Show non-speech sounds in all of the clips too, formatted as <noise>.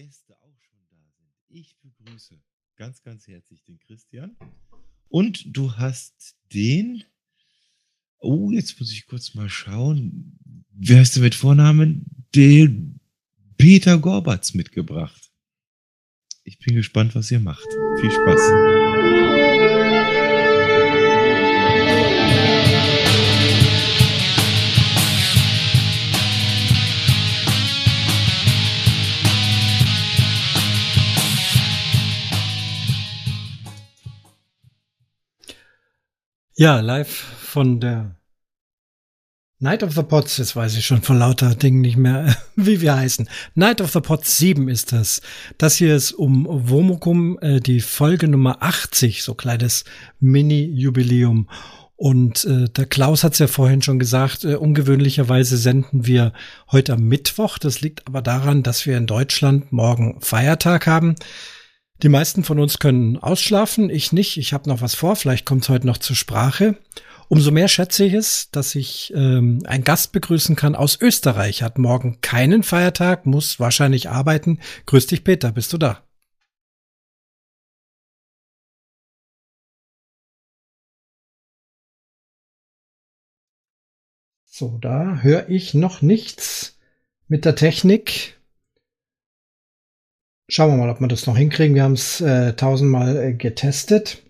Gäste auch schon da sind. Ich begrüße ganz, ganz herzlich den Christian. Und du hast den, oh, jetzt muss ich kurz mal schauen, wer ist denn mit Vornamen? Den Peter Gorbatz mitgebracht. Ich bin gespannt, was ihr macht. Viel Spaß. Ja, live von der Night of the Pots, jetzt weiß ich schon von lauter Dingen nicht mehr, <laughs> wie wir heißen. Night of the Pots 7 ist das. Das hier ist um Womukum, äh, die Folge Nummer 80, so kleines Mini-Jubiläum. Und äh, der Klaus hat es ja vorhin schon gesagt, äh, ungewöhnlicherweise senden wir heute am Mittwoch. Das liegt aber daran, dass wir in Deutschland morgen Feiertag haben. Die meisten von uns können ausschlafen, ich nicht. Ich habe noch was vor, vielleicht kommt es heute noch zur Sprache. Umso mehr schätze ich es, dass ich ähm, einen Gast begrüßen kann aus Österreich. Hat morgen keinen Feiertag, muss wahrscheinlich arbeiten. Grüß dich, Peter, bist du da? So, da höre ich noch nichts mit der Technik. Schauen wir mal, ob wir das noch hinkriegen. Wir haben es äh, tausendmal äh, getestet.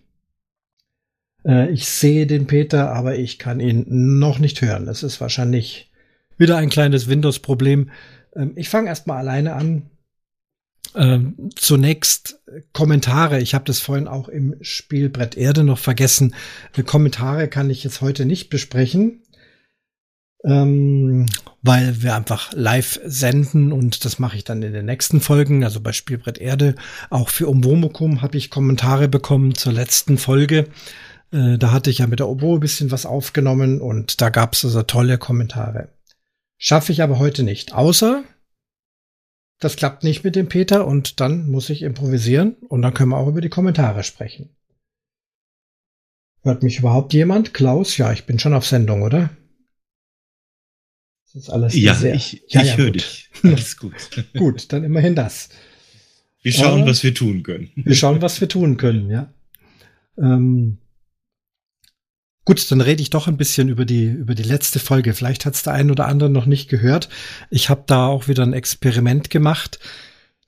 Äh, ich sehe den Peter, aber ich kann ihn noch nicht hören. Das ist wahrscheinlich wieder ein kleines Windows-Problem. Ähm, ich fange erstmal alleine an. Ähm, zunächst Kommentare. Ich habe das vorhin auch im Spielbrett Erde noch vergessen. Äh, Kommentare kann ich jetzt heute nicht besprechen ähm, weil wir einfach live senden und das mache ich dann in den nächsten Folgen. Also bei Spielbrett Erde, auch für Umwomukum habe ich Kommentare bekommen zur letzten Folge. Äh, da hatte ich ja mit der Oboe ein bisschen was aufgenommen und da gab es also tolle Kommentare. Schaffe ich aber heute nicht, außer das klappt nicht mit dem Peter und dann muss ich improvisieren und dann können wir auch über die Kommentare sprechen. Hört mich überhaupt jemand? Klaus? Ja, ich bin schon auf Sendung, oder? Das ist alles ja, sehr. Ich, ja, ich ja, höre dich. <laughs> Alles gut. gut, dann immerhin das. Wir schauen, Aber was wir tun können. Wir schauen, was wir tun können, ja. Ähm, gut, dann rede ich doch ein bisschen über die, über die letzte Folge. Vielleicht hat es der ein oder andere noch nicht gehört. Ich habe da auch wieder ein Experiment gemacht.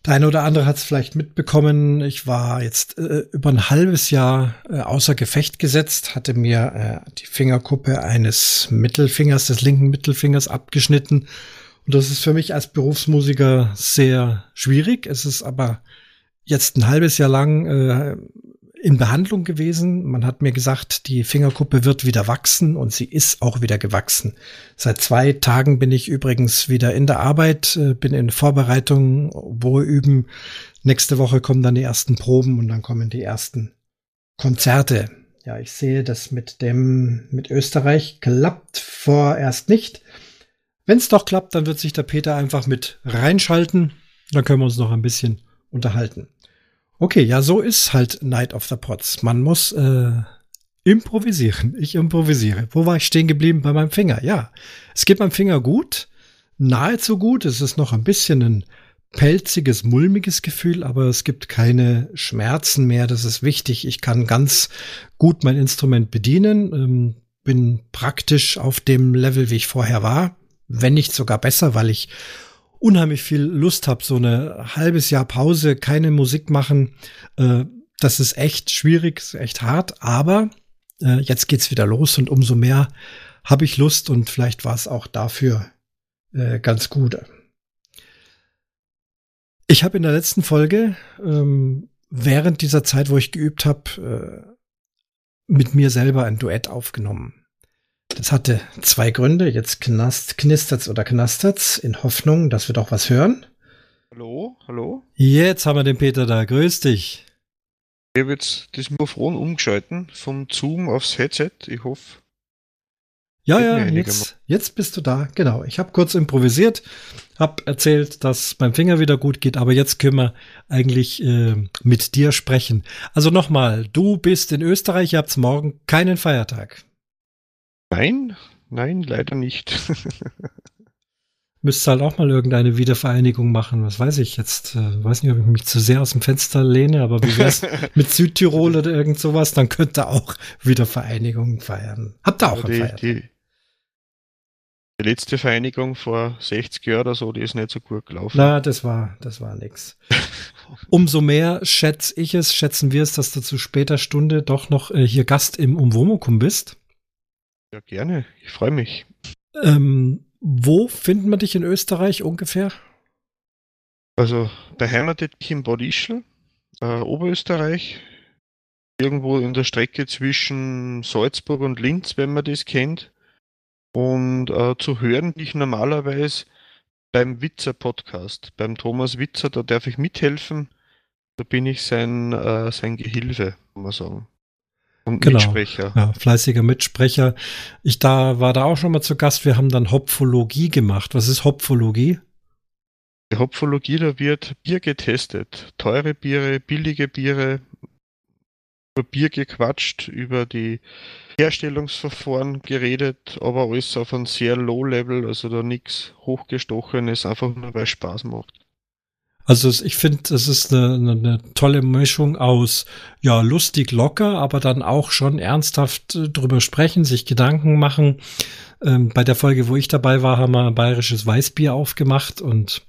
Der eine oder andere hat es vielleicht mitbekommen. Ich war jetzt äh, über ein halbes Jahr äh, außer Gefecht gesetzt, hatte mir äh, die Fingerkuppe eines Mittelfingers, des linken Mittelfingers abgeschnitten. Und das ist für mich als Berufsmusiker sehr schwierig. Es ist aber jetzt ein halbes Jahr lang äh, in Behandlung gewesen. Man hat mir gesagt, die Fingerkuppe wird wieder wachsen und sie ist auch wieder gewachsen. Seit zwei Tagen bin ich übrigens wieder in der Arbeit, äh, bin in Vorbereitung, wo üben. Nächste Woche kommen dann die ersten Proben und dann kommen die ersten Konzerte. Ja, ich sehe, das mit dem, mit Österreich klappt vorerst nicht. Wenn es doch klappt, dann wird sich der Peter einfach mit reinschalten. Dann können wir uns noch ein bisschen unterhalten. Okay, ja, so ist halt Night of the Pots. Man muss äh, improvisieren. Ich improvisiere. Wo war ich stehen geblieben bei meinem Finger? Ja, es geht meinem Finger gut, nahezu gut. Es ist noch ein bisschen ein pelziges, mulmiges Gefühl, aber es gibt keine Schmerzen mehr. Das ist wichtig. Ich kann ganz gut mein Instrument bedienen, ähm, bin praktisch auf dem Level, wie ich vorher war, wenn nicht sogar besser, weil ich unheimlich viel Lust habe, so eine halbes Jahr Pause, keine Musik machen, äh, das ist echt schwierig, ist echt hart, aber äh, jetzt geht's wieder los und umso mehr habe ich Lust und vielleicht war es auch dafür äh, ganz gut. Ich habe in der letzten Folge ähm, während dieser Zeit, wo ich geübt habe, äh, mit mir selber ein Duett aufgenommen. Das hatte zwei Gründe. Jetzt knast, knistert's oder knastert's in Hoffnung, dass wir doch was hören. Hallo, hallo. Jetzt haben wir den Peter da. Grüß dich. Ich habe jetzt das Mikrofon umgeschalten vom Zoom aufs Headset. Ich hoffe. Ja, ja, jetzt, jetzt bist du da. Genau. Ich habe kurz improvisiert, habe erzählt, dass beim Finger wieder gut geht, aber jetzt können wir eigentlich äh, mit dir sprechen. Also nochmal, du bist in Österreich, ihr habt morgen keinen Feiertag. Nein, nein, leider nicht. <laughs> müsste halt auch mal irgendeine Wiedervereinigung machen. Was weiß ich jetzt? Äh, weiß nicht, ob ich mich zu sehr aus dem Fenster lehne, aber wie wär's <laughs> mit Südtirol oder irgend sowas? Dann könnte auch Wiedervereinigung feiern. Habt ihr auch die, die, die letzte Vereinigung vor 60 Jahren oder so, die ist nicht so gut gelaufen. Na, das war, das war nix. <laughs> Umso mehr schätze ich es, schätzen wir es, dass du zu später Stunde doch noch äh, hier Gast im Umwomukum bist. Ja, gerne. Ich freue mich. Ähm, wo finden wir dich in Österreich ungefähr? Also beheimatet ich in Bad Ischl, äh, Oberösterreich. Irgendwo in der Strecke zwischen Salzburg und Linz, wenn man das kennt. Und äh, zu hören bin ich normalerweise beim Witzer Podcast, beim Thomas Witzer, da darf ich mithelfen. Da bin ich sein, äh, sein Gehilfe, kann man sagen. Und genau. Mitsprecher. Ja, fleißiger Mitsprecher. Ich da war da auch schon mal zu Gast. Wir haben dann Hopfologie gemacht. Was ist Hopfologie? Die Hopfologie, da wird Bier getestet. Teure Biere, billige Biere, über Bier gequatscht, über die Herstellungsverfahren geredet, aber alles auf einem sehr low Level, also da nichts hochgestochenes, einfach nur weil es Spaß macht. Also ich finde, es ist eine, eine, eine, tolle Mischung aus, ja, lustig, locker, aber dann auch schon ernsthaft äh, drüber sprechen, sich Gedanken machen. Ähm, bei der Folge, wo ich dabei war, haben wir ein bayerisches Weißbier aufgemacht und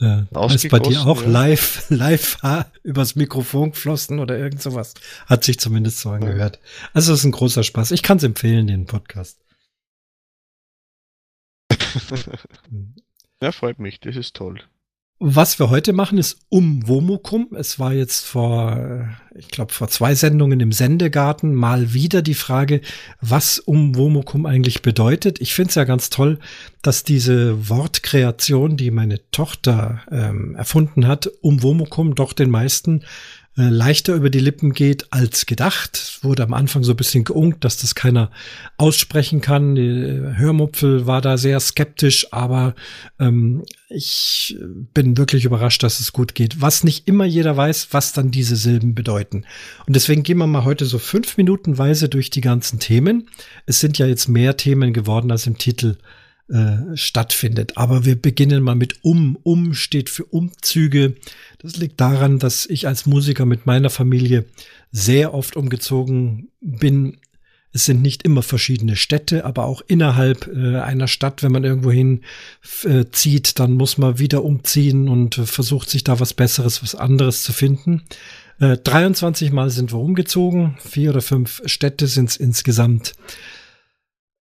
äh, ist bei dir auch ja. live, <laughs> live übers Mikrofon geflossen oder irgend sowas. Hat sich zumindest so angehört. Also es ist ein großer Spaß. Ich kann es empfehlen, den Podcast. <laughs> ja, freut mich. Das ist toll. Was wir heute machen, ist um Womukum. Es war jetzt vor, ich glaube, vor zwei Sendungen im Sendegarten mal wieder die Frage, was um Womukum eigentlich bedeutet. Ich finde es ja ganz toll, dass diese Wortkreation, die meine Tochter ähm, erfunden hat, um Womukum doch den meisten äh, leichter über die Lippen geht als gedacht. Wurde am Anfang so ein bisschen geunkt, dass das keiner aussprechen kann. Die äh, Hörmupfel war da sehr skeptisch, aber ähm, ich bin wirklich überrascht, dass es gut geht. Was nicht immer jeder weiß, was dann diese Silben bedeuten. Und deswegen gehen wir mal heute so fünf Minutenweise durch die ganzen Themen. Es sind ja jetzt mehr Themen geworden, als im Titel äh, stattfindet. Aber wir beginnen mal mit um. Um steht für Umzüge. Das liegt daran, dass ich als Musiker mit meiner Familie sehr oft umgezogen bin. Es sind nicht immer verschiedene Städte, aber auch innerhalb äh, einer Stadt, wenn man irgendwohin äh, zieht, dann muss man wieder umziehen und äh, versucht sich da was Besseres, was anderes zu finden. 23 Mal sind wir umgezogen, vier oder fünf Städte sind es insgesamt.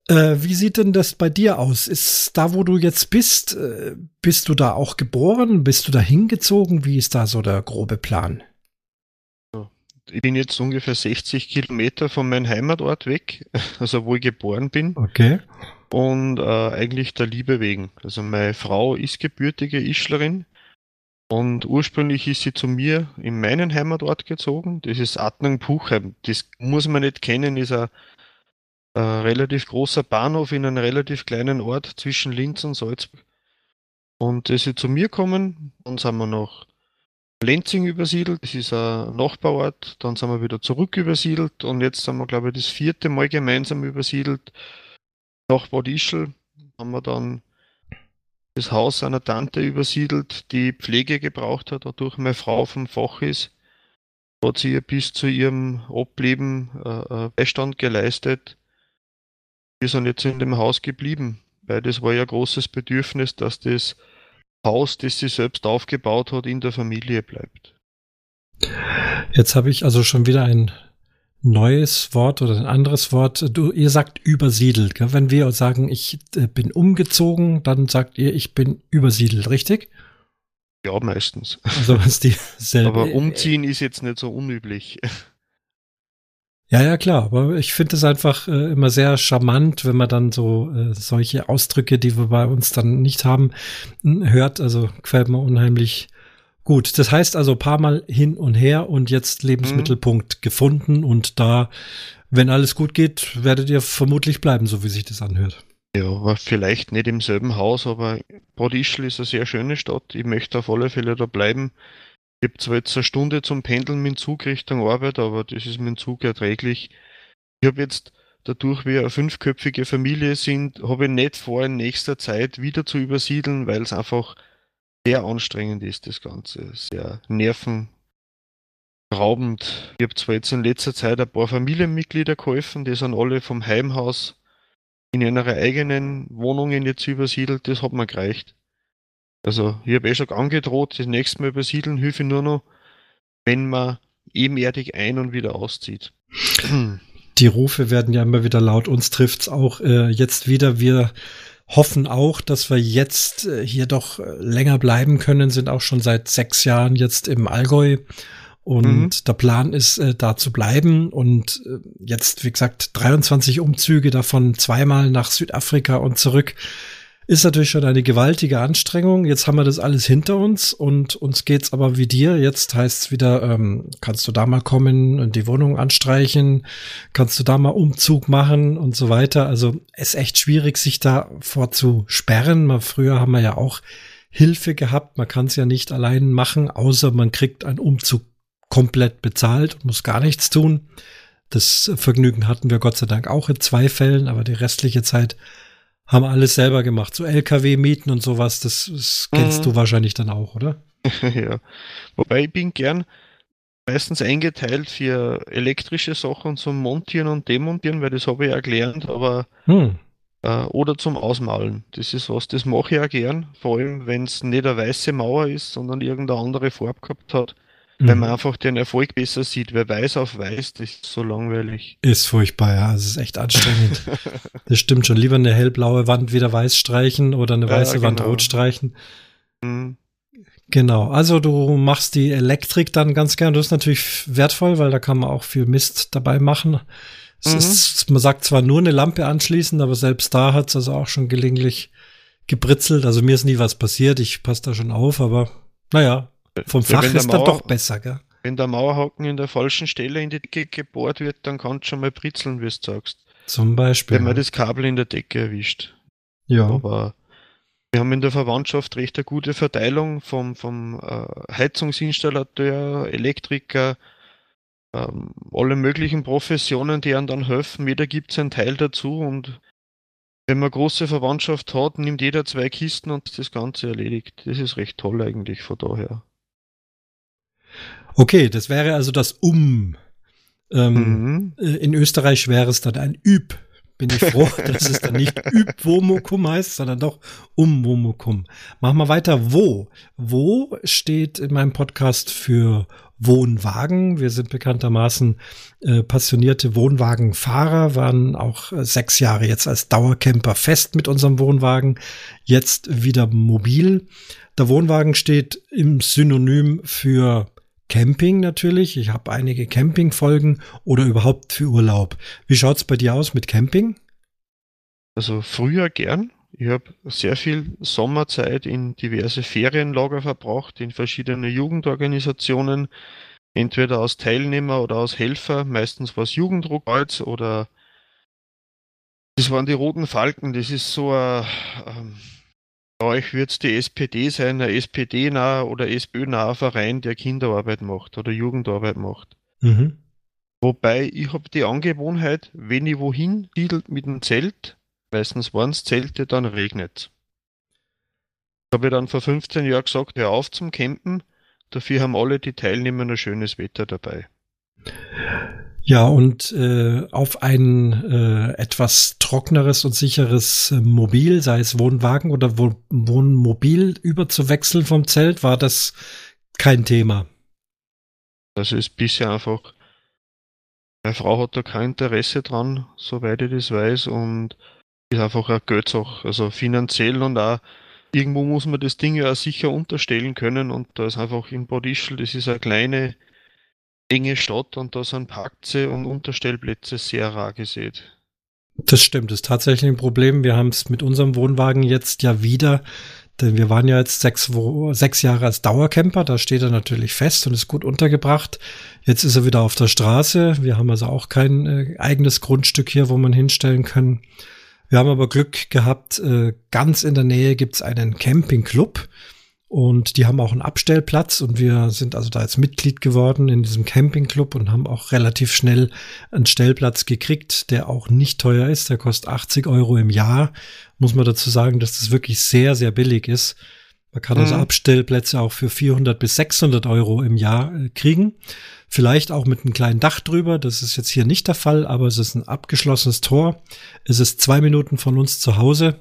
Äh, wie sieht denn das bei dir aus? Ist da, wo du jetzt bist, äh, bist du da auch geboren? Bist du da hingezogen? Wie ist da so der grobe Plan? Ich bin jetzt ungefähr 60 Kilometer von meinem Heimatort weg, <laughs> also wo ich geboren bin. Okay. Und äh, eigentlich der Liebe wegen. Also meine Frau ist gebürtige Ischlerin und ursprünglich ist sie zu mir in meinen Heimatort gezogen. Das ist Adnang-Puchheim. Das muss man nicht kennen, ist ein äh, relativ großer Bahnhof in einem relativ kleinen Ort zwischen Linz und Salzburg. Und als sie zu mir kommen, dann sind wir nach Lenzing übersiedelt, das ist ein Nachbarort, dann sind wir wieder zurück übersiedelt und jetzt sind wir, glaube ich, das vierte Mal gemeinsam übersiedelt nach Bad Ischl. Haben wir dann das Haus einer Tante übersiedelt, die Pflege gebraucht hat, dadurch meine Frau vom Fach ist. Hat sie ihr bis zu ihrem Ableben äh, äh Beistand geleistet wir sind jetzt in dem Haus geblieben, weil das war ja großes Bedürfnis, dass das Haus, das sie selbst aufgebaut hat, in der Familie bleibt. Jetzt habe ich also schon wieder ein neues Wort oder ein anderes Wort. Du, ihr sagt übersiedelt. Gell? Wenn wir sagen, ich äh, bin umgezogen, dann sagt ihr, ich bin übersiedelt, richtig? Ja, meistens. Also ist dieselbe. Aber umziehen ist jetzt nicht so unüblich. Ja, ja, klar. Aber ich finde es einfach äh, immer sehr charmant, wenn man dann so äh, solche Ausdrücke, die wir bei uns dann nicht haben, hört. Also gefällt mir unheimlich gut. Das heißt also paar Mal hin und her und jetzt Lebensmittelpunkt mhm. gefunden und da, wenn alles gut geht, werdet ihr vermutlich bleiben, so wie sich das anhört. Ja, aber vielleicht nicht im selben Haus, aber Bad Ischl ist eine sehr schöne Stadt. Ich möchte auf alle Fälle da bleiben. Ich habe zwar jetzt eine Stunde zum Pendeln mit dem Zug Richtung Arbeit, aber das ist mit dem Zug erträglich. Ich habe jetzt dadurch wir eine fünfköpfige Familie sind, habe ich nicht vor, in nächster Zeit wieder zu übersiedeln, weil es einfach sehr anstrengend ist, das Ganze. Sehr nervenraubend. Ich habe zwar jetzt in letzter Zeit ein paar Familienmitglieder geholfen, die sind alle vom Heimhaus in ihre eigenen Wohnungen jetzt übersiedelt, das hat mir gereicht. Also ich habe eh schon angedroht, das nächste Mal übersiedeln hilfe nur noch, wenn man ebenerdig ein- und wieder auszieht. <clears throat> Die Rufe werden ja immer wieder laut. Uns trifft's auch äh, jetzt wieder. Wir hoffen auch, dass wir jetzt äh, hier doch äh, länger bleiben können, sind auch schon seit sechs Jahren jetzt im Allgäu. Und mhm. der Plan ist, äh, da zu bleiben. Und äh, jetzt, wie gesagt, 23 Umzüge, davon zweimal nach Südafrika und zurück ist natürlich schon eine gewaltige Anstrengung. Jetzt haben wir das alles hinter uns und uns geht's aber wie dir. Jetzt heißt es wieder, ähm, kannst du da mal kommen und die Wohnung anstreichen, kannst du da mal Umzug machen und so weiter. Also ist echt schwierig, sich da vorzusperren. Mal früher haben wir ja auch Hilfe gehabt. Man kann es ja nicht allein machen, außer man kriegt einen Umzug komplett bezahlt und muss gar nichts tun. Das Vergnügen hatten wir Gott sei Dank auch in zwei Fällen, aber die restliche Zeit haben alles selber gemacht. So LKW-Mieten und sowas, das, das kennst mhm. du wahrscheinlich dann auch, oder? <laughs> ja. Wobei ich bin gern meistens eingeteilt für elektrische Sachen zum Montieren und Demontieren, weil das habe ich ja gelernt, aber hm. äh, oder zum Ausmalen. Das ist was, das mache ich ja gern, vor allem wenn es nicht eine weiße Mauer ist, sondern irgendeine andere Farbe gehabt hat. Mhm. Weil man einfach den Erfolg besser sieht. Wer weiß auf weiß, das ist so langweilig. Ist furchtbar, ja. Es ist echt anstrengend. <laughs> das stimmt schon. Lieber eine hellblaue Wand wieder weiß streichen oder eine weiße ja, genau. Wand rot streichen. Mhm. Genau. Also du machst die Elektrik dann ganz gern. Das ist natürlich wertvoll, weil da kann man auch viel Mist dabei machen. Es mhm. ist, man sagt zwar nur eine Lampe anschließen, aber selbst da hat es also auch schon gelegentlich gebritzelt. Also mir ist nie was passiert. Ich passe da schon auf, aber naja, vom Fach ja, ist Mauer, dann doch besser, gell? Wenn der Mauerhaken in der falschen Stelle in die Decke gebohrt wird, dann kann es schon mal britzeln, wie du sagst. Zum Beispiel. Wenn man das Kabel in der Decke erwischt. Ja. Aber wir haben in der Verwandtschaft recht eine gute Verteilung vom, vom äh, Heizungsinstallateur, Elektriker, ähm, alle möglichen Professionen, die einem dann helfen. Jeder gibt seinen Teil dazu und wenn man große Verwandtschaft hat, nimmt jeder zwei Kisten und das Ganze erledigt. Das ist recht toll eigentlich von daher. Okay, das wäre also das Um. Ähm, mhm. Äh, in Österreich wäre es dann ein Üb. Bin ich froh, <laughs> dass es dann nicht Üb-Womokum heißt, sondern doch Um-Womokum. Machen wir weiter. Wo? Wo steht in meinem Podcast für Wohnwagen. Wir sind bekanntermaßen äh, passionierte Wohnwagenfahrer, waren auch äh, sechs Jahre jetzt als Dauercamper fest mit unserem Wohnwagen, jetzt wieder mobil. Der Wohnwagen steht im Synonym für Camping natürlich. Ich habe einige Campingfolgen oder überhaupt für Urlaub. Wie schaut's bei dir aus mit Camping? Also früher gern. Ich habe sehr viel Sommerzeit in diverse Ferienlager verbracht, in verschiedene Jugendorganisationen, entweder als Teilnehmer oder als Helfer. Meistens war es Jugenddruckkreuz oder das waren die Roten Falken. Das ist so ein euch wird es die SPD sein, ein SPD-naher oder SPÖ-naher Verein, der Kinderarbeit macht oder Jugendarbeit macht. Mhm. Wobei ich habe die Angewohnheit, wenn ich wohin siedelt mit dem Zelt, meistens waren es Zelte, dann regnet Ich habe dann vor 15 Jahren gesagt, hör auf zum Campen, dafür haben alle die Teilnehmer ein schönes Wetter dabei. Ja, und äh, auf ein äh, etwas trockeneres und sicheres äh, Mobil, sei es Wohnwagen oder Wohn Wohnmobil, überzuwechseln vom Zelt, war das kein Thema. Das ist bisher einfach. Meine Frau hat da kein Interesse dran, soweit ich das weiß, und ist einfach ein Geldsache, also finanziell und auch irgendwo muss man das Ding ja auch sicher unterstellen können und da ist einfach in Bodischl, das ist eine kleine enge Stadt und da sind Parkplätze und Unterstellplätze sehr rar gesät. Das stimmt, das ist tatsächlich ein Problem. Wir haben es mit unserem Wohnwagen jetzt ja wieder, denn wir waren ja jetzt sechs, sechs Jahre als Dauercamper, da steht er natürlich fest und ist gut untergebracht. Jetzt ist er wieder auf der Straße. Wir haben also auch kein äh, eigenes Grundstück hier, wo man hinstellen können. Wir haben aber Glück gehabt, äh, ganz in der Nähe gibt's einen Campingclub. Und die haben auch einen Abstellplatz und wir sind also da jetzt Mitglied geworden in diesem Campingclub und haben auch relativ schnell einen Stellplatz gekriegt, der auch nicht teuer ist. Der kostet 80 Euro im Jahr. Muss man dazu sagen, dass das wirklich sehr, sehr billig ist. Man kann also mhm. Abstellplätze auch für 400 bis 600 Euro im Jahr äh, kriegen. Vielleicht auch mit einem kleinen Dach drüber. Das ist jetzt hier nicht der Fall, aber es ist ein abgeschlossenes Tor. Es ist zwei Minuten von uns zu Hause.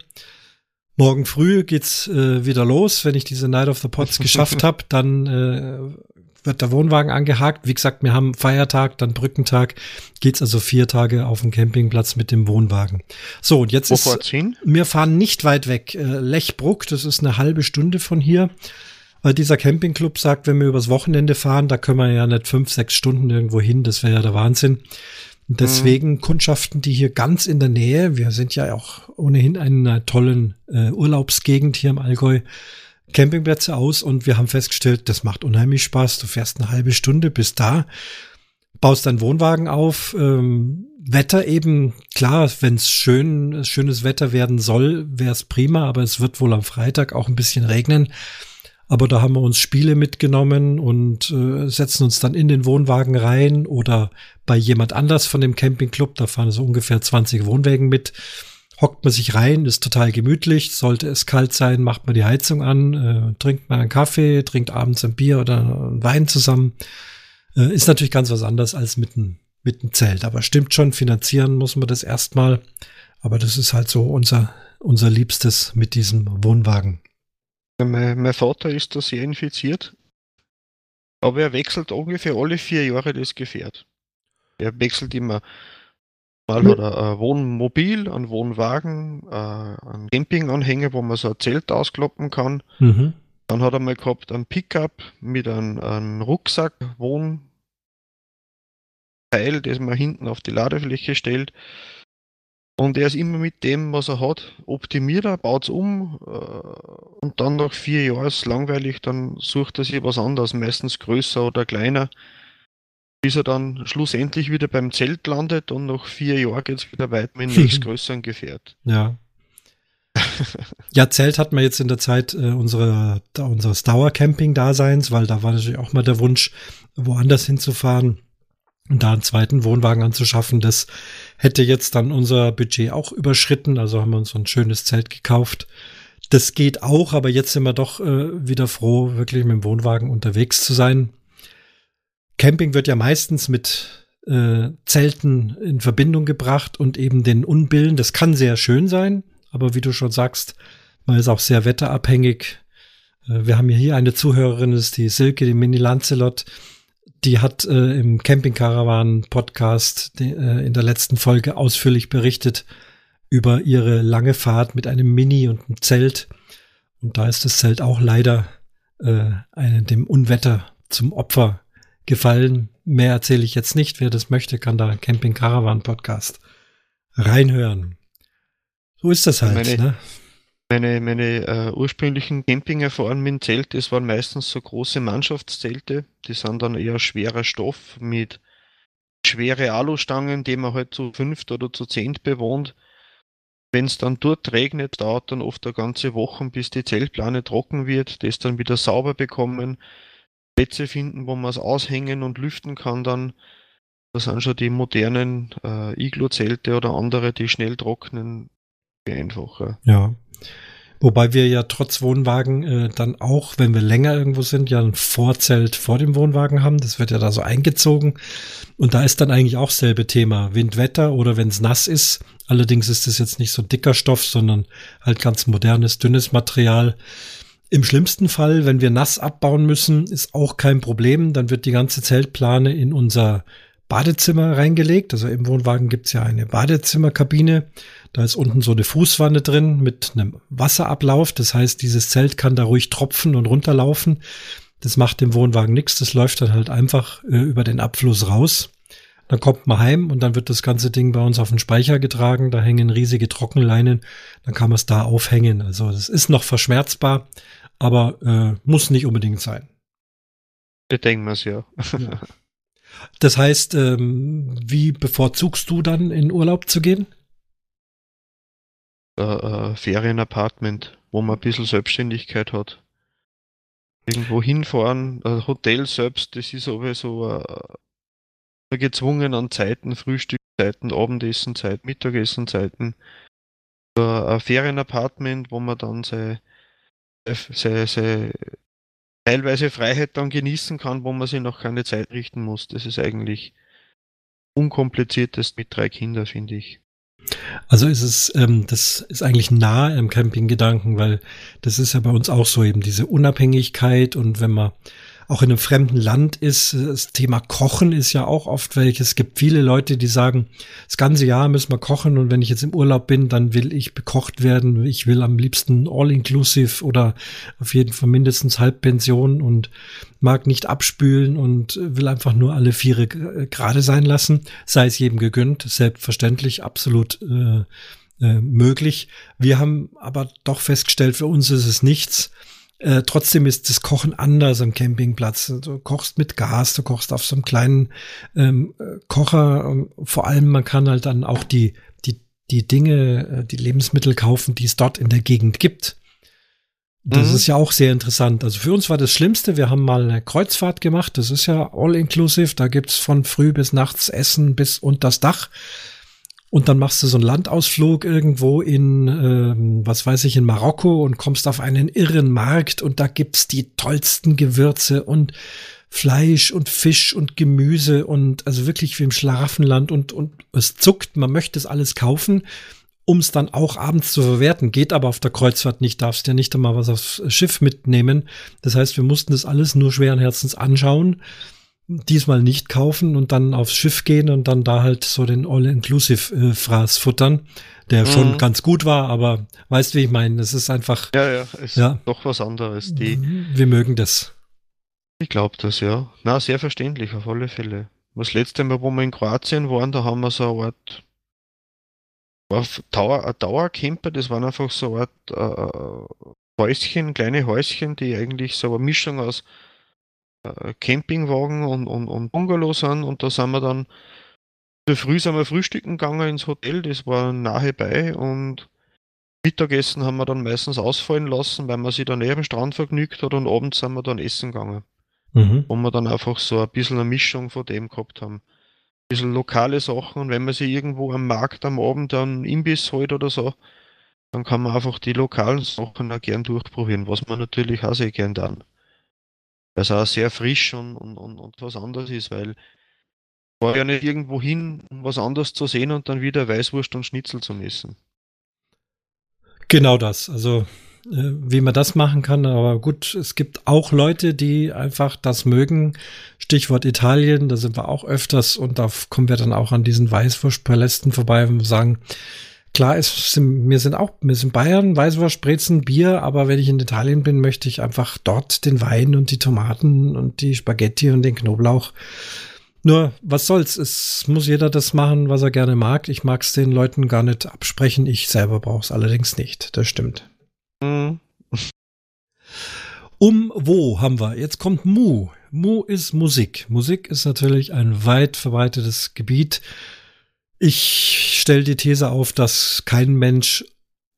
Morgen früh geht's äh, wieder los. Wenn ich diese Night of the Pots <laughs> geschafft habe, dann äh, wird der Wohnwagen angehakt. Wie gesagt, wir haben Feiertag, dann Brückentag. Geht's also vier Tage auf dem Campingplatz mit dem Wohnwagen. So, und jetzt Wo ist, wir fahren nicht weit weg. Äh, Lechbruck, das ist eine halbe Stunde von hier. Weil dieser Campingclub sagt, wenn wir übers Wochenende fahren, da können wir ja nicht fünf, sechs Stunden irgendwo hin. Das wäre ja der Wahnsinn. Und deswegen mhm. kundschaften die hier ganz in der Nähe. Wir sind ja auch ohnehin in einer tollen äh, Urlaubsgegend hier im Allgäu. Campingplätze aus und wir haben festgestellt, das macht unheimlich Spaß. Du fährst eine halbe Stunde bis da, baust deinen Wohnwagen auf. Ähm, Wetter eben, klar, wenn es schön, schönes Wetter werden soll, wäre es prima, aber es wird wohl am Freitag auch ein bisschen regnen. Aber da haben wir uns Spiele mitgenommen und äh, setzen uns dann in den Wohnwagen rein oder bei jemand anders von dem Campingclub, da fahren so ungefähr 20 Wohnwägen mit, hockt man sich rein, ist total gemütlich. Sollte es kalt sein, macht man die Heizung an, äh, trinkt mal einen Kaffee, trinkt abends ein Bier oder einen Wein zusammen. Äh, ist natürlich ganz was anderes als mit einem mit einem Zelt. Aber stimmt schon, finanzieren muss man das erstmal. Aber das ist halt so unser, unser Liebstes mit diesem Wohnwagen. Mein, mein Vater ist da sehr infiziert, aber er wechselt ungefähr alle vier Jahre das Gefährt. Er wechselt immer mal mhm. oder ein Wohnmobil, ein Wohnwagen, äh, ein Campinganhänger, wo man so ein Zelt auskloppen kann. Mhm. Dann hat er mal gehabt ein Pickup mit einem, einem Rucksack, Wohnteil, das man hinten auf die Ladefläche stellt. Und er ist immer mit dem, was er hat, optimiert er, baut es um äh, und dann nach vier Jahren ist es langweilig, dann sucht er sich was anderes, meistens größer oder kleiner, bis er dann schlussendlich wieder beim Zelt landet und nach vier Jahren geht es wieder weiter mit dem <laughs> nächstgrößeren Gefährt. Ja. <laughs> ja, Zelt hat man jetzt in der Zeit äh, unserer, unseres Dauercamping-Daseins, weil da war natürlich auch mal der Wunsch, woanders hinzufahren und da einen zweiten Wohnwagen anzuschaffen. Das hätte jetzt dann unser Budget auch überschritten. Also haben wir uns so ein schönes Zelt gekauft. Das geht auch, aber jetzt sind wir doch äh, wieder froh, wirklich mit dem Wohnwagen unterwegs zu sein. Camping wird ja meistens mit äh, Zelten in Verbindung gebracht und eben den Unbillen. Das kann sehr schön sein, aber wie du schon sagst, man ist auch sehr wetterabhängig. Äh, wir haben ja hier eine Zuhörerin, das ist die Silke, die Mini Lancelot die hat äh, im Camping Caravan Podcast de, äh, in der letzten Folge ausführlich berichtet über ihre lange Fahrt mit einem Mini und einem Zelt. Und da ist das Zelt auch leider äh, einem, dem Unwetter zum Opfer gefallen. Mehr erzähle ich jetzt nicht. Wer das möchte, kann da Camping Caravan Podcast reinhören. So ist das halt. Meine, ne? Meine, meine äh, ursprünglichen Camping-Erfahrungen mit dem Zelt, das waren meistens so große Mannschaftszelte. Die sind dann eher schwerer Stoff mit schwere Alustangen, die man halt zu fünft oder zu zehnt bewohnt. Wenn es dann dort regnet, dauert dann oft eine ganze Woche, bis die Zeltplane trocken wird, das dann wieder sauber bekommen, Plätze finden, wo man es aushängen und lüften kann dann. Das sind schon die modernen äh, Iglo-Zelte oder andere, die schnell trocknen, einfacher. Ja, Wobei wir ja trotz Wohnwagen äh, dann auch, wenn wir länger irgendwo sind, ja ein Vorzelt vor dem Wohnwagen haben. Das wird ja da so eingezogen. Und da ist dann eigentlich auch selbe Thema. Windwetter oder wenn es nass ist. Allerdings ist es jetzt nicht so dicker Stoff, sondern halt ganz modernes, dünnes Material. Im schlimmsten Fall, wenn wir nass abbauen müssen, ist auch kein Problem. Dann wird die ganze Zeltplane in unser Badezimmer reingelegt. Also im Wohnwagen gibt's ja eine Badezimmerkabine. Da ist unten so eine Fußwanne drin mit einem Wasserablauf. Das heißt, dieses Zelt kann da ruhig tropfen und runterlaufen. Das macht dem Wohnwagen nichts. Das läuft dann halt einfach äh, über den Abfluss raus. Dann kommt man heim und dann wird das ganze Ding bei uns auf den Speicher getragen. Da hängen riesige Trockenleinen. Dann kann man es da aufhängen. Also das ist noch verschmerzbar, aber äh, muss nicht unbedingt sein. Ich denke mir ja. ja. <laughs> Das heißt, ähm, wie bevorzugst du dann in Urlaub zu gehen? Äh, äh, Ferienapartment, wo man ein bisschen Selbstständigkeit hat. irgendwo hinfahren. Hotel selbst, das ist sowieso äh, gezwungen an Zeiten, Frühstückszeiten, Abendessenzeiten, Mittagessenzeiten. Ein Ferienapartment, wo man dann seine, seine, seine teilweise Freiheit dann genießen kann, wo man sich noch keine Zeit richten muss. Das ist eigentlich unkompliziertest mit drei Kindern, finde ich. Also ist es, ähm, das ist eigentlich nah im Campinggedanken, weil das ist ja bei uns auch so eben diese Unabhängigkeit und wenn man auch in einem fremden Land ist. Das Thema Kochen ist ja auch oft welches. Es gibt viele Leute, die sagen, das ganze Jahr müssen wir kochen und wenn ich jetzt im Urlaub bin, dann will ich bekocht werden. Ich will am liebsten all-inclusive oder auf jeden Fall mindestens Halbpension und mag nicht abspülen und will einfach nur alle Viere gerade sein lassen. Sei es jedem gegönnt, selbstverständlich, absolut äh, äh, möglich. Wir haben aber doch festgestellt, für uns ist es nichts. Äh, trotzdem ist das Kochen anders am Campingplatz. Du kochst mit Gas, du kochst auf so einem kleinen ähm, Kocher. Vor allem, man kann halt dann auch die, die, die Dinge, äh, die Lebensmittel kaufen, die es dort in der Gegend gibt. Das mhm. ist ja auch sehr interessant. Also für uns war das Schlimmste, wir haben mal eine Kreuzfahrt gemacht. Das ist ja all inclusive. Da gibt's von früh bis nachts Essen bis unter das Dach. Und dann machst du so einen Landausflug irgendwo in, ähm, was weiß ich, in Marokko und kommst auf einen irren Markt und da gibt's die tollsten Gewürze und Fleisch und Fisch und Gemüse und also wirklich wie im Schlafenland und, und es zuckt, man möchte es alles kaufen, um es dann auch abends zu verwerten. Geht aber auf der Kreuzfahrt nicht, darfst ja nicht einmal was aufs Schiff mitnehmen. Das heißt, wir mussten das alles nur schweren Herzens anschauen diesmal nicht kaufen und dann aufs Schiff gehen und dann da halt so den All-Inclusive-Fraß futtern, der mhm. schon ganz gut war, aber weißt wie ich meine, es ist einfach. Ja, ja, ist ja, doch was anderes. Die, wir mögen das. Ich glaube das, ja. Na, sehr verständlich, auf alle Fälle. Das letzte Mal, wo wir in Kroatien waren, da haben wir so eine Art war Dauer, ein Dauercamper, das waren einfach so eine Art äh, Häuschen, kleine Häuschen, die eigentlich so eine Mischung aus äh, Campingwagen und, und, und Bungalow sind und da sind wir dann früh sind wir frühstücken gegangen ins Hotel, das war nahe bei und Mittagessen haben wir dann meistens ausfallen lassen, weil man sich dann neben Strand vergnügt hat und abends sind wir dann essen gegangen. Mhm. Wo wir dann einfach so ein bisschen eine Mischung von dem gehabt haben. Ein bisschen lokale Sachen und wenn man sich irgendwo am Markt am Abend einen Imbiss holt oder so, dann kann man einfach die lokalen Sachen auch gern durchprobieren, was man natürlich auch sehr gern dann was auch sehr frisch und, und, und, und was anderes ist, weil war ja nicht irgendwo hin, um was anderes zu sehen und dann wieder Weißwurst und Schnitzel zu messen. Genau das. Also äh, wie man das machen kann, aber gut, es gibt auch Leute, die einfach das mögen. Stichwort Italien, da sind wir auch öfters und da kommen wir dann auch an diesen Weißwurstpalästen vorbei und sagen, Klar, es sind, wir sind auch, wir sind Bayern, Weißwurst, Brezen, Bier, aber wenn ich in Italien bin, möchte ich einfach dort den Wein und die Tomaten und die Spaghetti und den Knoblauch. Nur, was soll's? Es muss jeder das machen, was er gerne mag. Ich mag es den Leuten gar nicht absprechen. Ich selber brauche es allerdings nicht. Das stimmt. Mhm. Um wo haben wir? Jetzt kommt Mu. Mu ist Musik. Musik ist natürlich ein weit verbreitetes Gebiet. Ich stelle die These auf, dass kein Mensch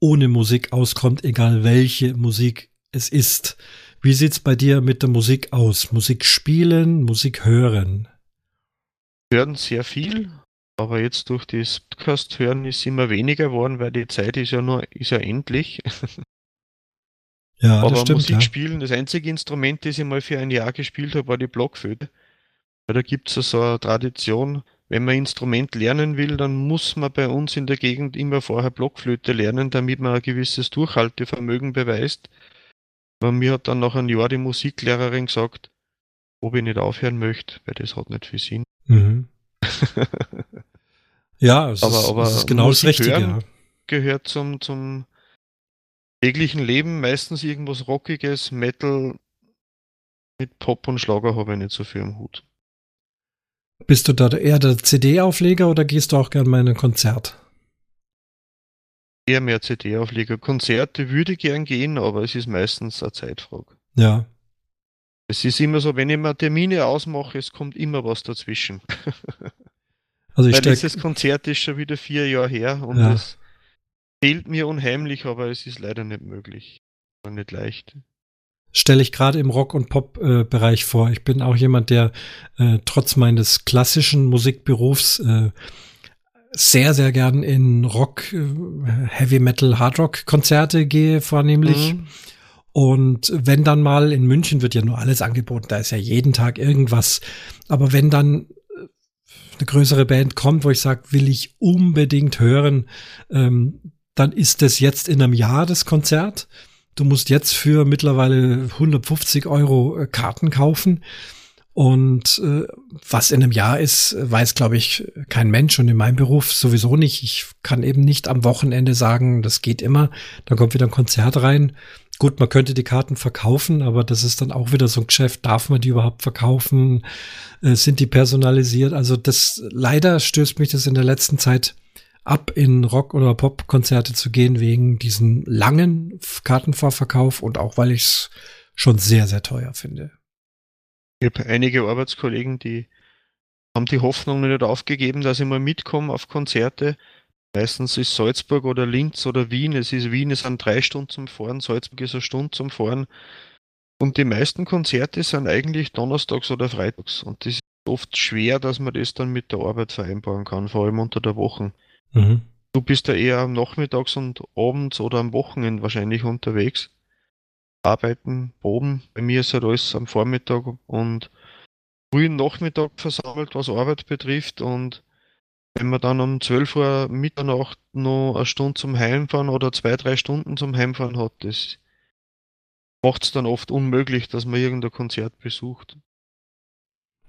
ohne Musik auskommt, egal welche Musik es ist. Wie sieht's bei dir mit der Musik aus? Musik spielen, Musik hören? Hören sehr viel, aber jetzt durch das Podcast hören ist immer weniger geworden, weil die Zeit ist ja nur ist ja endlich. <laughs> Ja, aber stimmt, Musik ja. spielen, das einzige Instrument, das ich mal für ein Jahr gespielt habe, war die Blockflöte. Da gibt es so eine Tradition, wenn man Instrument lernen will, dann muss man bei uns in der Gegend immer vorher Blockflöte lernen, damit man ein gewisses Durchhaltevermögen beweist. Aber mir hat dann nach einem Jahr die Musiklehrerin gesagt, ob ich nicht aufhören möchte, weil das hat nicht viel Sinn. Mhm. <laughs> ja, es aber, ist, aber es ist genau das Richtige. Ja. Gehört zum, zum täglichen Leben meistens irgendwas Rockiges, Metal mit Pop und Schlager habe ich nicht so viel am Hut. Bist du da eher der CD-Aufleger oder gehst du auch gern mal in ein Konzert? Eher mehr CD-Aufleger. Konzerte würde gern gehen, aber es ist meistens eine Zeitfrage. Ja. Es ist immer so, wenn ich mir Termine ausmache, es kommt immer was dazwischen. <laughs> Also ich Weil dieses Konzert ist schon wieder vier Jahre her und ja. das fehlt mir unheimlich, aber es ist leider nicht möglich. Nicht leicht. Stelle ich gerade im Rock- und Pop-Bereich äh, vor. Ich bin auch jemand, der äh, trotz meines klassischen Musikberufs äh, sehr, sehr gern in Rock, äh, Heavy Metal, Hard Rock Konzerte gehe, vornehmlich. Mhm. Und wenn dann mal in München wird ja nur alles angeboten, da ist ja jeden Tag irgendwas. Aber wenn dann äh, eine größere Band kommt, wo ich sage, will ich unbedingt hören, ähm, dann ist das jetzt in einem Jahr das Konzert. Du musst jetzt für mittlerweile 150 Euro äh, Karten kaufen. Und äh, was in einem Jahr ist, weiß, glaube ich, kein Mensch und in meinem Beruf sowieso nicht. Ich kann eben nicht am Wochenende sagen, das geht immer. Dann kommt wieder ein Konzert rein. Gut, man könnte die Karten verkaufen, aber das ist dann auch wieder so ein Geschäft. Darf man die überhaupt verkaufen? Äh, sind die personalisiert? Also das leider stößt mich das in der letzten Zeit ab, in Rock- oder Pop-Konzerte zu gehen, wegen diesem langen Kartenvorverkauf und auch weil ich es schon sehr, sehr teuer finde. Ich habe einige Arbeitskollegen, die haben die Hoffnung nicht aufgegeben, dass ich mal mitkomme auf Konzerte. Meistens ist Salzburg oder Linz oder Wien. Es ist Wien, es sind drei Stunden zum Fahren, Salzburg ist eine Stunde zum Fahren. Und die meisten Konzerte sind eigentlich donnerstags oder freitags. Und das ist oft schwer, dass man das dann mit der Arbeit vereinbaren kann, vor allem unter der Woche. Mhm. Du bist ja eher am Nachmittags und abends oder am Wochenende wahrscheinlich unterwegs arbeiten, proben. Bei mir ist halt alles am Vormittag und frühen Nachmittag versammelt, was Arbeit betrifft. Und wenn man dann um 12 Uhr Mitternacht noch eine Stunde zum Heimfahren oder zwei, drei Stunden zum Heimfahren hat, das macht es dann oft unmöglich, dass man irgendein Konzert besucht.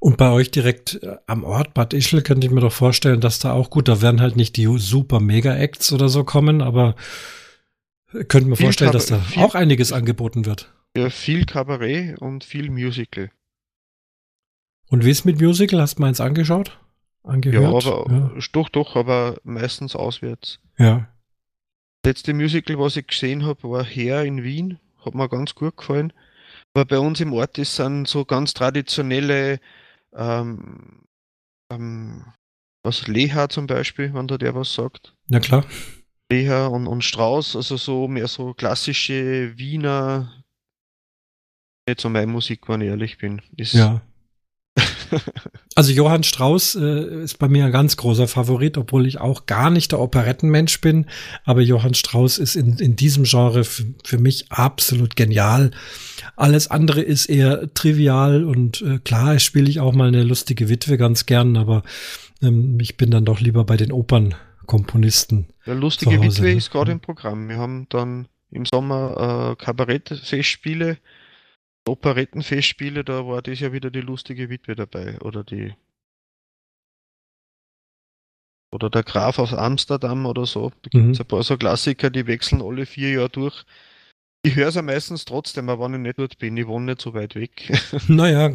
Und bei euch direkt äh, am Ort Bad Ischl könnte ich mir doch vorstellen, dass da auch gut, da werden halt nicht die super Mega-Acts oder so kommen, aber könnte mir vorstellen, dass da viel, auch einiges angeboten wird. Ja, viel Kabarett und viel Musical. Und wie ist mit Musical? Hast du mal eins angeschaut? Angehört? Ja, aber ja. doch, doch, aber meistens auswärts. Ja. Das letzte Musical, was ich gesehen habe, war Her in Wien. Hat mir ganz gut gefallen. Aber bei uns im Ort ist dann so ganz traditionelle, ähm, ähm, was Leha zum Beispiel, wenn da der was sagt. Ja, klar. Beher und, und Strauß, also so mehr so klassische Wiener, nicht so meine Musik, wenn ich ehrlich bin. Ist ja. <laughs> also Johann Strauß äh, ist bei mir ein ganz großer Favorit, obwohl ich auch gar nicht der Operettenmensch bin. Aber Johann Strauß ist in, in diesem Genre für mich absolut genial. Alles andere ist eher trivial und äh, klar, spiele ich auch mal eine lustige Witwe ganz gern, aber ähm, ich bin dann doch lieber bei den Opern Komponisten. Der lustige Witwe ne? ist gerade im Programm. Wir haben dann im Sommer äh, Kabarettfestspiele, Operettenfestspiele, da war das ja wieder die lustige Witwe dabei. Oder die oder der Graf aus Amsterdam oder so. Da gibt es mhm. ein paar so Klassiker, die wechseln alle vier Jahre durch. Ich höre es ja meistens trotzdem, aber wenn ich nicht dort bin, ich wohne nicht so weit weg. <laughs> Naja,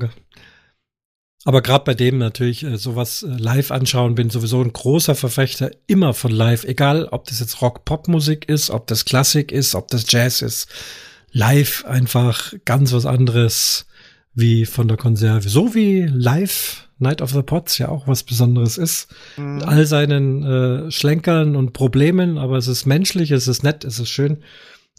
aber gerade bei dem natürlich äh, sowas äh, live anschauen, bin sowieso ein großer Verfechter immer von live, egal ob das jetzt Rock-Pop-Musik ist, ob das Klassik ist, ob das Jazz ist. Live einfach ganz was anderes wie von der Konserve. So wie live Night of the Pots ja auch was Besonderes ist. Mhm. Mit all seinen äh, Schlenkern und Problemen, aber es ist menschlich, es ist nett, es ist schön.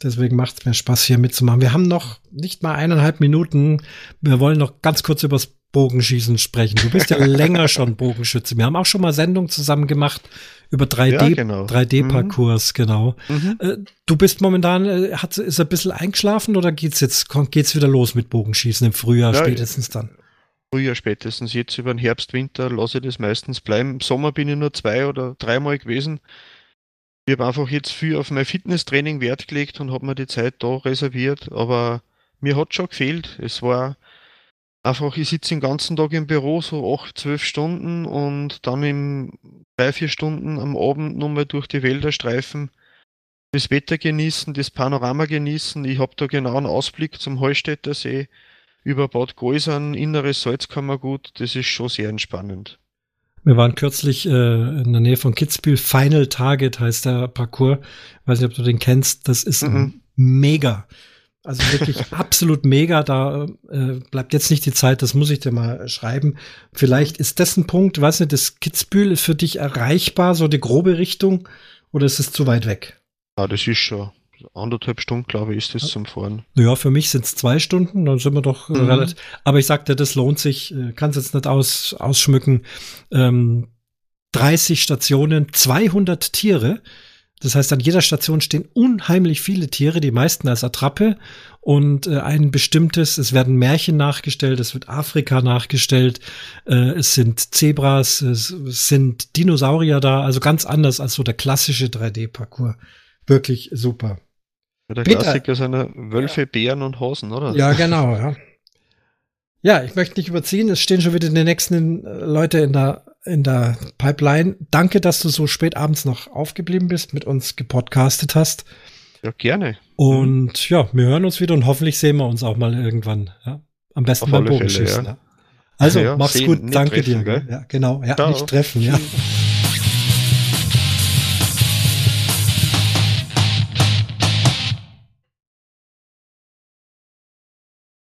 Deswegen macht es mir Spaß, hier mitzumachen. Wir haben noch nicht mal eineinhalb Minuten. Wir wollen noch ganz kurz übers Bogenschießen sprechen. Du bist ja <laughs> länger schon Bogenschütze. Wir haben auch schon mal Sendungen zusammen gemacht über 3D, ja, genau. 3D-Parcours, mhm. genau. Mhm. Äh, du bist momentan, äh, hat, ist ein bisschen eingeschlafen oder geht's jetzt, geht's wieder los mit Bogenschießen im Frühjahr ja, spätestens dann? Frühjahr spätestens. Jetzt über den Herbst, Winter lasse ich das meistens bleiben. Im Sommer bin ich nur zwei oder dreimal gewesen. Ich habe einfach jetzt viel auf mein Fitnesstraining Wert gelegt und habe mir die Zeit da reserviert, aber mir hat schon gefehlt. Es war einfach, ich sitze den ganzen Tag im Büro, so acht, zwölf Stunden und dann in drei, vier Stunden am Abend nochmal durch die Wälder streifen, das Wetter genießen, das Panorama genießen. Ich habe da genau einen Ausblick zum Heustädter See über Bad Gäusern, inneres Salzkammergut. Das ist schon sehr entspannend. Wir waren kürzlich äh, in der Nähe von Kitzbühel. Final Target heißt der Parcours. Weiß nicht, ob du den kennst. Das ist mhm. mega. Also wirklich absolut mega. Da äh, bleibt jetzt nicht die Zeit, das muss ich dir mal schreiben. Vielleicht ist das ein Punkt, weiß nicht, das Kitzbühel ist für dich erreichbar, so die grobe Richtung, oder ist es zu weit weg? Ja, das ist schon. anderthalb Stunden, glaube ich, ist das zum Fahren. Ja, für mich sind es zwei Stunden, dann sind wir doch äh, Mhm. relativ. Aber ich sagte, das lohnt sich, äh, kann es jetzt nicht aus, ausschmücken. Ähm, 30 Stationen, 200 Tiere. Das heißt, an jeder Station stehen unheimlich viele Tiere, die meisten als Attrappe und äh, ein bestimmtes, es werden Märchen nachgestellt, es wird Afrika nachgestellt, äh, es sind Zebras, es, es sind Dinosaurier da, also ganz anders als so der klassische 3D-Parcours. Wirklich super. Ja, der. Klassiker sind ja Wölfe, Bären und Hasen, oder? Ja, genau, ja. Ja, ich möchte nicht überziehen. Es stehen schon wieder die nächsten äh, Leute in der, in der Pipeline. Danke, dass du so spät abends noch aufgeblieben bist, mit uns gepodcastet hast. Ja, gerne. Und ja, wir hören uns wieder und hoffentlich sehen wir uns auch mal irgendwann. Ja? Am besten Auf beim alle Fälle, Bogenschießen. ja. Ja. Also, Ja, mach's gut. Danke treffen, dir. gell? Ja, genau. Ja, Ciao. nicht treffen, ja. <laughs>